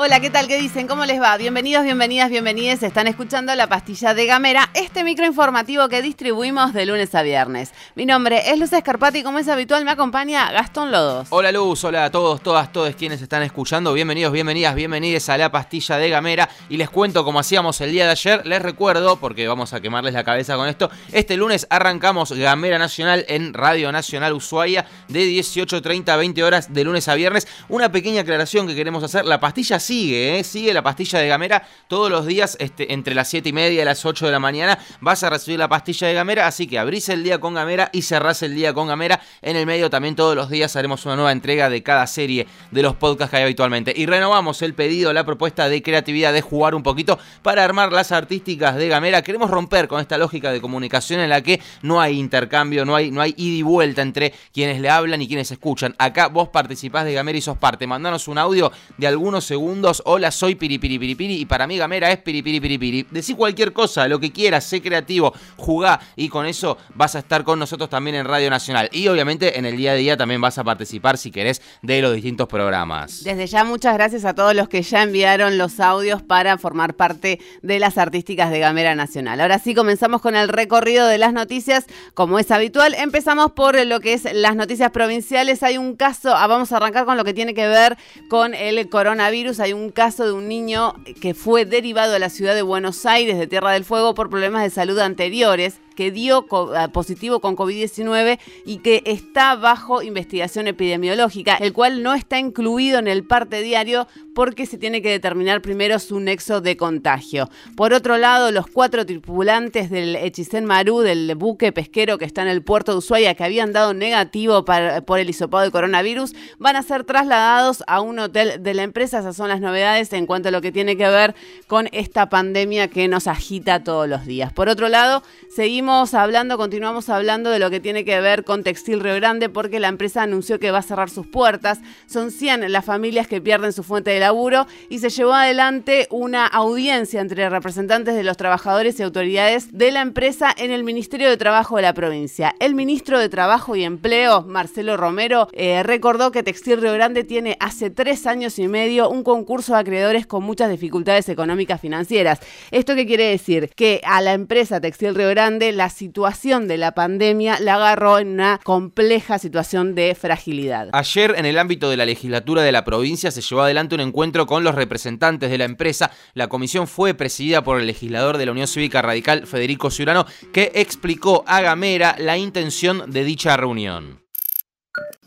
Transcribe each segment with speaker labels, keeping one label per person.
Speaker 1: Hola, ¿qué tal? ¿Qué dicen? ¿Cómo les va? Bienvenidos, bienvenidas, bienvenidas. Están escuchando La Pastilla de Gamera, este microinformativo que distribuimos de lunes a viernes. Mi nombre es Luz Escarpati y como es habitual me acompaña Gastón Lodos.
Speaker 2: Hola Luz, hola a todos, todas, todos quienes están escuchando. Bienvenidos, bienvenidas, bienvenidos a La Pastilla de Gamera. Y les cuento como hacíamos el día de ayer, les recuerdo, porque vamos a quemarles la cabeza con esto, este lunes arrancamos Gamera Nacional en Radio Nacional Ushuaia de 18.30 a 20 horas de lunes a viernes. Una pequeña aclaración que queremos hacer, la pastilla sigue, ¿eh? sigue la pastilla de Gamera todos los días este, entre las 7 y media y las 8 de la mañana. Vas a recibir la pastilla de Gamera, así que abrís el día con Gamera y cerrás el día con Gamera. En el medio también todos los días haremos una nueva entrega de cada serie de los podcasts que hay habitualmente. Y renovamos el pedido, la propuesta de creatividad, de jugar un poquito para armar las artísticas de Gamera. Queremos romper con esta lógica de comunicación en la que no hay intercambio, no hay, no hay ida y vuelta entre quienes le hablan y quienes escuchan. Acá vos participás de Gamera y sos parte. Mandanos un audio de algunos segundos Hola, soy Piripiri y para mí Gamera es Piripiri Decí cualquier cosa, lo que quieras, sé creativo, jugá y con eso vas a estar con nosotros también en Radio Nacional. Y obviamente en el día a día también vas a participar si querés de los distintos programas.
Speaker 1: Desde ya muchas gracias a todos los que ya enviaron los audios para formar parte de las artísticas de Gamera Nacional. Ahora sí comenzamos con el recorrido de las noticias, como es habitual. Empezamos por lo que es las noticias provinciales. Hay un caso, ah, vamos a arrancar con lo que tiene que ver con el coronavirus un caso de un niño que fue derivado a la ciudad de Buenos Aires, de Tierra del Fuego, por problemas de salud anteriores que dio ah, positivo con COVID-19 y que está bajo investigación epidemiológica, el cual no está incluido en el parte diario porque se tiene que determinar primero su nexo de contagio. Por otro lado, los cuatro tripulantes del Hechicén Marú, del buque pesquero que está en el puerto de Ushuaia, que habían dado negativo por el hisopado de coronavirus, van a ser trasladados a un hotel de la empresa. Esas son las novedades en cuanto a lo que tiene que ver con esta pandemia que nos agita todos los días. Por otro lado, seguimos hablando, continuamos hablando de lo que tiene que ver con Textil Río Grande porque la empresa anunció que va a cerrar sus puertas. Son 100 las familias que pierden su fuente de laburo y se llevó adelante una audiencia entre representantes de los trabajadores y autoridades de la empresa en el Ministerio de Trabajo de la provincia. El ministro de Trabajo y Empleo, Marcelo Romero, eh, recordó que Textil Río Grande tiene hace tres años y medio un concurso de acreedores con muchas dificultades económicas financieras. ¿Esto qué quiere decir? Que a la empresa Textil Río Grande la situación de la pandemia la agarró en una compleja situación de fragilidad.
Speaker 2: Ayer, en el ámbito de la legislatura de la provincia, se llevó adelante un encuentro con los representantes de la empresa. La comisión fue presidida por el legislador de la Unión Cívica Radical, Federico Ciurano, que explicó a Gamera la intención de dicha reunión.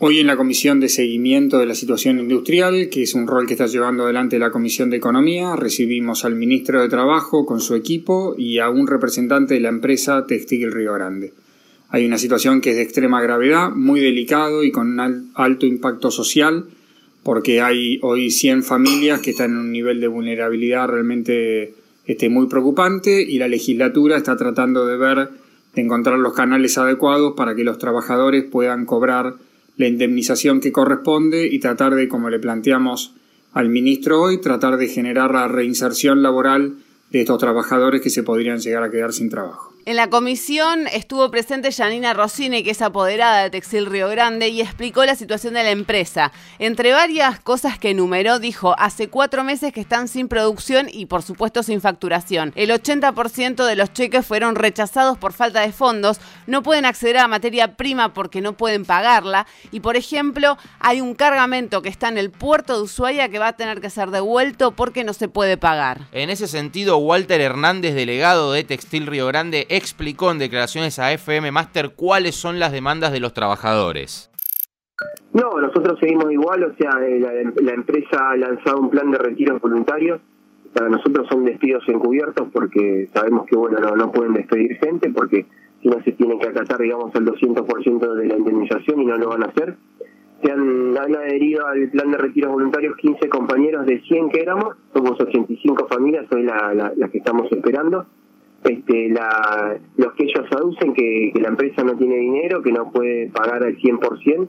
Speaker 3: Hoy en la Comisión de Seguimiento de la Situación Industrial, que es un rol que está llevando adelante la Comisión de Economía, recibimos al Ministro de Trabajo con su equipo y a un representante de la empresa Textil Río Grande. Hay una situación que es de extrema gravedad, muy delicado y con un alto impacto social, porque hay hoy 100 familias que están en un nivel de vulnerabilidad realmente este, muy preocupante y la legislatura está tratando de ver, de encontrar los canales adecuados para que los trabajadores puedan cobrar la indemnización que corresponde y tratar de, como le planteamos al ministro hoy, tratar de generar la reinserción laboral de estos trabajadores que se podrían llegar a quedar sin trabajo.
Speaker 1: En la comisión estuvo presente Janina Rossini, que es apoderada de Textil Río Grande, y explicó la situación de la empresa. Entre varias cosas que enumeró, dijo, hace cuatro meses que están sin producción y por supuesto sin facturación. El 80% de los cheques fueron rechazados por falta de fondos, no pueden acceder a materia prima porque no pueden pagarla, y por ejemplo, hay un cargamento que está en el puerto de Ushuaia que va a tener que ser devuelto porque no se puede pagar.
Speaker 2: En ese sentido, Walter Hernández, delegado de Textil Río Grande, explicó en declaraciones a FM Master cuáles son las demandas de los trabajadores.
Speaker 4: No, nosotros seguimos igual, o sea, eh, la, empresa ha lanzado un plan de retiro voluntarios. Para nosotros son despidos encubiertos porque sabemos que, bueno, no, no pueden despedir gente porque si no se tienen que acatar, digamos, el 200% de la indemnización y no lo van a hacer. Se han, adherido al plan de retiro voluntarios 15 compañeros de 100 que éramos, somos 85 familias, soy la, la que estamos esperando. Este, la, los que ellos aducen que, la empresa no tiene dinero, que no puede pagar al 100%,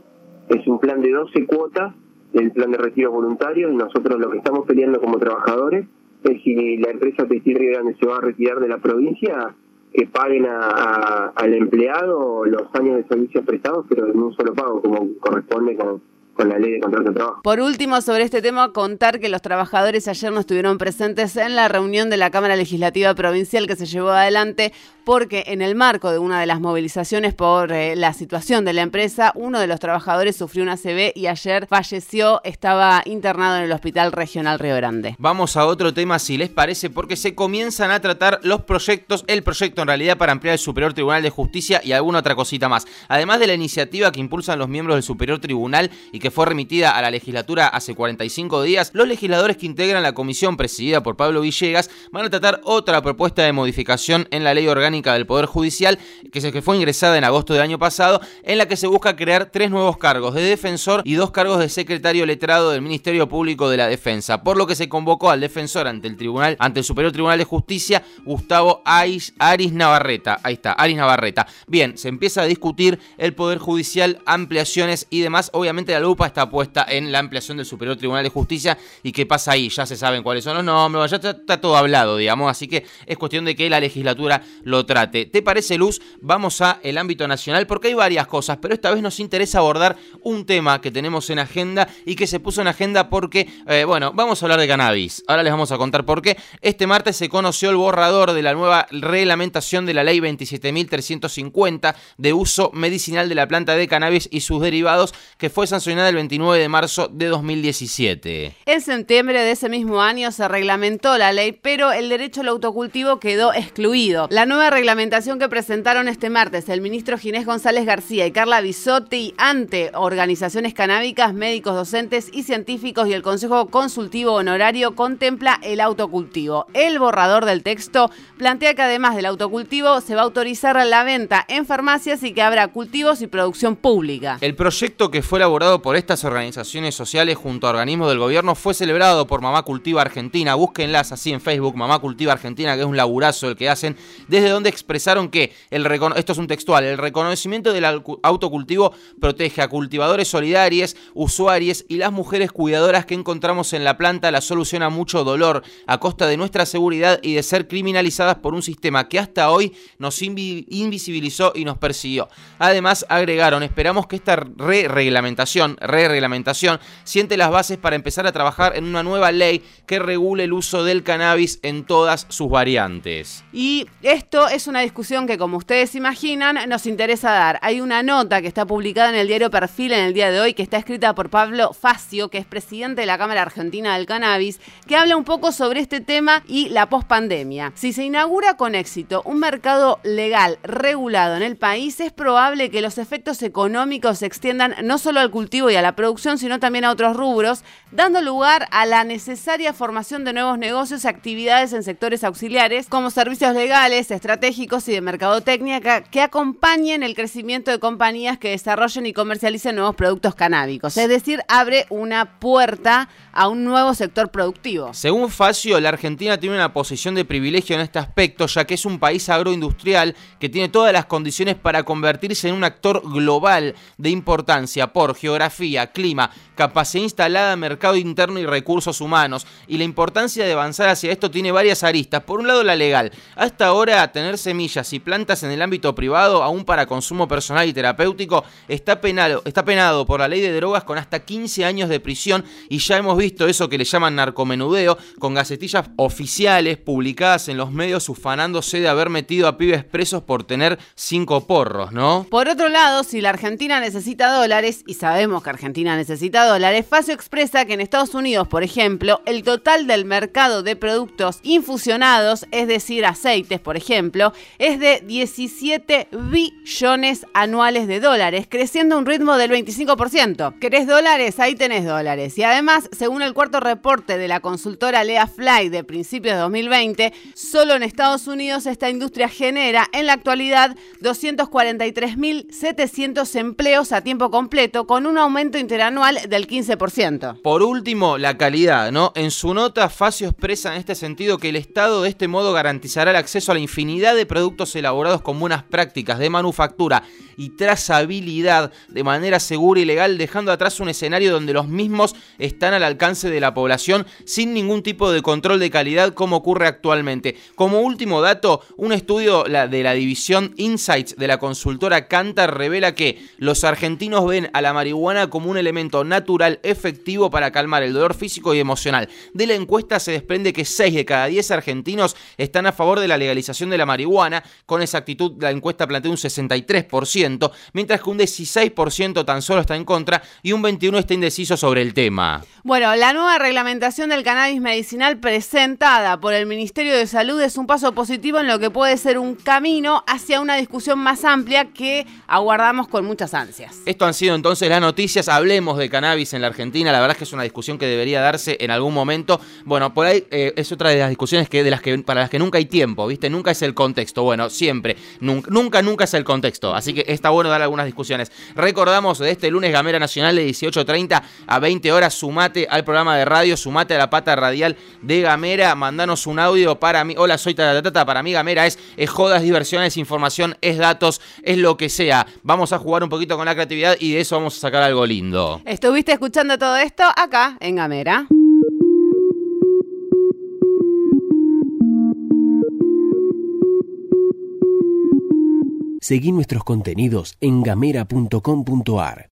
Speaker 4: es un plan de 12 cuotas del plan de retiro voluntario. Y nosotros lo que estamos peleando como trabajadores es si la empresa Textil Río Grande se va a retirar de la provincia, que paguen a, al empleado los años de servicios prestados, pero en un solo pago, como corresponde con, con la ley de contrato de trabajo.
Speaker 1: Por último, sobre este tema, contar que los trabajadores ayer no estuvieron presentes en la reunión de la Cámara Legislativa Provincial que se llevó adelante porque en el marco de una de las movilizaciones por eh, la situación de la empresa, uno de los trabajadores sufrió una CB y ayer falleció, estaba internado en el Hospital Regional Río Grande.
Speaker 2: Vamos a otro tema, si les parece, porque se comienzan a tratar los proyectos, el proyecto en realidad para ampliar el Superior Tribunal de Justicia y alguna otra cosita más. Además de la iniciativa que impulsan los miembros del Superior Tribunal y que fue remitida a la legislatura hace 45 días, los legisladores que integran la comisión presidida por Pablo Villegas van a tratar otra propuesta de modificación en la ley orgánica del Poder Judicial, que, fue ingresada en agosto del año pasado, en la que se busca crear tres nuevos cargos de defensor y dos cargos de secretario letrado del Ministerio Público de la Defensa, por lo que se convocó al defensor ante el tribunal, ante el Superior Tribunal de Justicia, Gustavo Aris, Aris Navarreta. Ahí está, Aris Navarreta. Bien, se empieza a discutir el Poder Judicial, ampliaciones y demás. Obviamente la lupa está puesta en la ampliación del Superior Tribunal de Justicia. ¿Y qué pasa ahí? Ya se saben cuáles son los nombres, ya está, todo hablado, digamos. Así que es cuestión de que la legislatura lo trate. ¿Te parece, Luz? Vamos a el ámbito nacional porque hay varias cosas, pero esta vez nos interesa abordar un tema que tenemos en agenda y que se puso en agenda porque, eh, bueno, vamos a hablar de cannabis. Ahora les vamos a contar por qué. Este martes se conoció el borrador de la nueva reglamentación de la ley 27.350 de uso medicinal de la planta de cannabis y sus derivados que fue sancionada el 29 de marzo de 2017.
Speaker 1: En septiembre de ese mismo año se reglamentó la ley, pero el derecho al autocultivo quedó excluido. La nueva reglamentación que presentaron este martes el ministro Ginés González García y Carla Bisotti ante organizaciones canábicas, médicos, docentes y científicos y el Consejo Consultivo Honorario contempla el autocultivo. El borrador del texto plantea que además del autocultivo se va a autorizar la venta en farmacias y que habrá cultivos y producción pública.
Speaker 2: El proyecto que fue elaborado por estas organizaciones sociales junto a organismos del gobierno fue celebrado por Mamá Cultiva Argentina. Búsquenlas así en Facebook, Mamá Cultiva Argentina, que es un laburazo el que hacen, desde donde expresaron que, esto es un textual, el reconocimiento del autocultivo protege a solidarios, usuarios y las mujeres cuidadoras que encontramos en la planta la solución a mucho dolor a costa de nuestra seguridad y de ser criminalizadas por un sistema que hasta hoy nos invisibilizó y nos persiguió. Además, agregaron, esperamos que esta re-reglamentación, re-reglamentación, siente las bases para empezar a trabajar en una nueva ley que regule el uso del cannabis en todas sus variantes.
Speaker 1: Y esto es una discusión que, como ustedes imaginan, nos interesa dar. Hay una nota que está publicada en el diario Perfil en el día de hoy, que está escrita por Pablo Facio, que es presidente de la Cámara Argentina del Cannabis, que habla un poco sobre este tema y la pospandemia. Si se inaugura con éxito un mercado legal regulado en el país, es probable que los efectos económicos se extiendan no solo al cultivo y a la producción, sino también a otros rubros, dando lugar a la necesaria formación de nuevos negocios y actividades en sectores auxiliares como servicios legales, estratégicos y de mercadotecnia que acompañen el crecimiento de compañías que desarrollen y comercialicen productos canábicos. Es decir, abre una puerta a un nuevo sector productivo.
Speaker 2: Según Facio, la Argentina tiene una posición de privilegio en este aspecto, ya que es un país agroindustrial que tiene todas las condiciones para convertirse en un actor global de importancia por geografía, clima, capacidad instalada, mercado interno y recursos humanos. Y la importancia de avanzar hacia esto tiene varias aristas. Por un lado, la legal. Hasta ahora, tener semillas y plantas en el ámbito privado, aún para consumo personal y terapéutico, está penado, está penado por la ley de drogas con hasta 15 años de prisión. Y ya hemos visto eso que le llaman narcomenudeo, con gacetillas oficiales publicadas en los medios ufanándose de haber metido a pibes presos por tener cinco porros, ¿no?
Speaker 1: Por otro lado, si la Argentina necesita dólares, y sabemos que Argentina necesita dólares, Facio expresa que en Estados Unidos, por ejemplo, el total del mercado de productos infusionados, es decir, aceites, por ejemplo, es de 17 billones anuales de dólares, creciendo a un ritmo del 25%. ¿Querés dólares? Ahí tenés dólares. Y además, según el cuarto reporte de la consultora Lea Fly de principios de 2020, solo en Estados Unidos esta industria genera en la actualidad 243.700 empleos a tiempo completo, con un aumento interanual del 15%.
Speaker 2: Por último, la calidad, ¿no? En su nota, Facio expresa en este sentido que el Estado de este modo garantizará el acceso a la infinidad de productos elaborados con buenas prácticas de manufactura y trazabilidad de manera segura y legal, dejando atrás un escenario donde los mismos están al alcance de la población sin ningún tipo de control de calidad como ocurre actualmente. Como último dato, un estudio de la división Insights de la consultora Cantar revela que los argentinos ven a la marihuana como un elemento natural efectivo para calmar el dolor físico y emocional. De la encuesta se desprende que 6 de cada 10 argentinos están a favor de la legalización de la marihuana. Con esa actitud la encuesta plantea un 63%, mientras que un 16% tan solo está en contra y un 21% está indeciso sobre el tema.
Speaker 1: Bueno, la nueva reglamentación del cannabis medicinal presentada por el Ministerio de Salud es un paso positivo en lo que puede ser un camino hacia una discusión más amplia que aguardamos con muchas ansias.
Speaker 2: Esto han sido entonces las noticias. Hablemos de cannabis en la Argentina. La verdad es que es una discusión que debería darse en algún momento. Bueno, por ahí eh, es otra de las discusiones que, de las que, para las que nunca hay tiempo, ¿viste? Nunca es el contexto. Bueno, siempre. Nunca, nunca, es el contexto. Así que está bueno dar algunas discusiones. Recordamos de este lunes Gamera Nacional de 18.30 a 20 horas. Sumate al programa de radio, sumate a la pata radial de Gamera. Mandanos un audio para mí. Hola, soy Tatatata. Para mí Gamera es, es jodas, diversiones, información, es datos, es lo que sea. Vamos a jugar un poquito con la creatividad y de eso vamos a sacar algo lindo.
Speaker 1: Estuviste escuchando todo esto acá en Gamera.
Speaker 5: Seguí nuestros contenidos en gamera.com.ar.